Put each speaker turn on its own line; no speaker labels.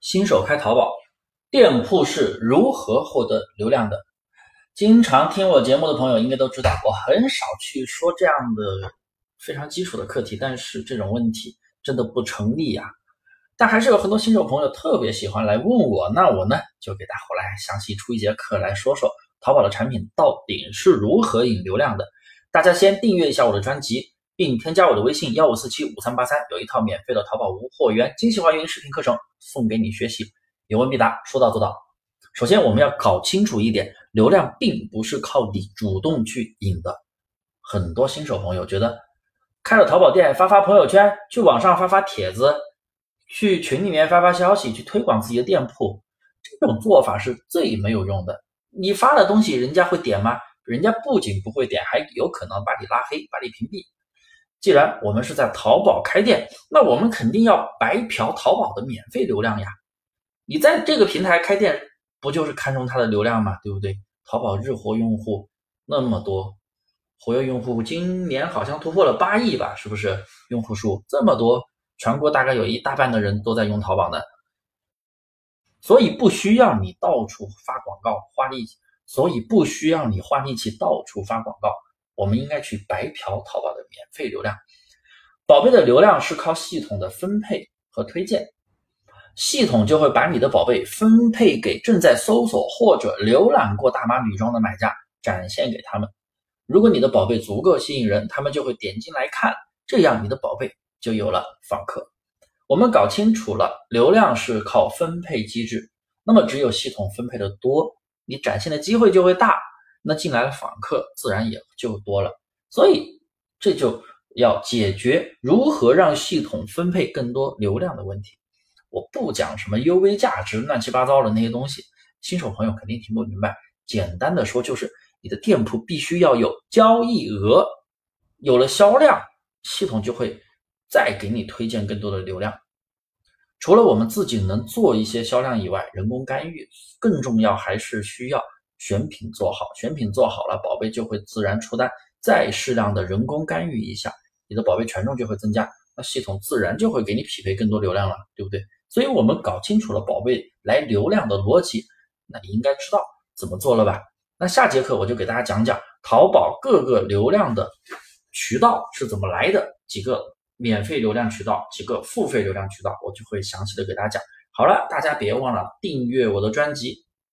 新手开淘宝店铺是如何获得流量的？经常听我节目的朋友应该都知道，我很少去说这样的非常基础的课题，但是这种问题真的不成立呀。但还是有很多新手朋友特别喜欢来问我，那我呢就给大伙来详细出一节课来说说淘宝的产品到底是如何引流量的。大家先订阅一下我的专辑，并添加我的微信幺五四七五三八三，有一套免费的淘宝无货源精细化运营视频课程送给你学习，有问必答，说到做到。首先我们要搞清楚一点，流量并不是靠你主动去引的。很多新手朋友觉得开了淘宝店，发发朋友圈，去网上发发帖子。去群里面发发消息，去推广自己的店铺，这种做法是最没有用的。你发的东西，人家会点吗？人家不仅不会点，还有可能把你拉黑，把你屏蔽。既然我们是在淘宝开店，那我们肯定要白嫖淘宝的免费流量呀。你在这个平台开店，不就是看中它的流量吗？对不对？淘宝日活用户那么多，活跃用户今年好像突破了八亿吧？是不是？用户数这么多。全国大概有一大半的人都在用淘宝呢，所以不需要你到处发广告花力气，所以不需要你花力气到处发广告。我们应该去白嫖淘宝的免费流量。宝贝的流量是靠系统的分配和推荐，系统就会把你的宝贝分配给正在搜索或者浏览过大码女装的买家，展现给他们。如果你的宝贝足够吸引人，他们就会点进来看，这样你的宝贝。就有了访客。我们搞清楚了，流量是靠分配机制。那么，只有系统分配的多，你展现的机会就会大，那进来的访客自然也就多了。所以，这就要解决如何让系统分配更多流量的问题。我不讲什么 UV 价值、乱七八糟的那些东西，新手朋友肯定听不明白。简单的说，就是你的店铺必须要有交易额，有了销量，系统就会。再给你推荐更多的流量，除了我们自己能做一些销量以外，人工干预更重要，还是需要选品做好。选品做好了，宝贝就会自然出单。再适量的人工干预一下，你的宝贝权重就会增加，那系统自然就会给你匹配更多流量了，对不对？所以，我们搞清楚了宝贝来流量的逻辑，那你应该知道怎么做了吧？那下节课我就给大家讲讲淘宝各个流量的渠道是怎么来的，几个。免费流量渠道几个付费流量渠道，我就会详细的给大家讲。好了，大家别忘了订阅我的专辑。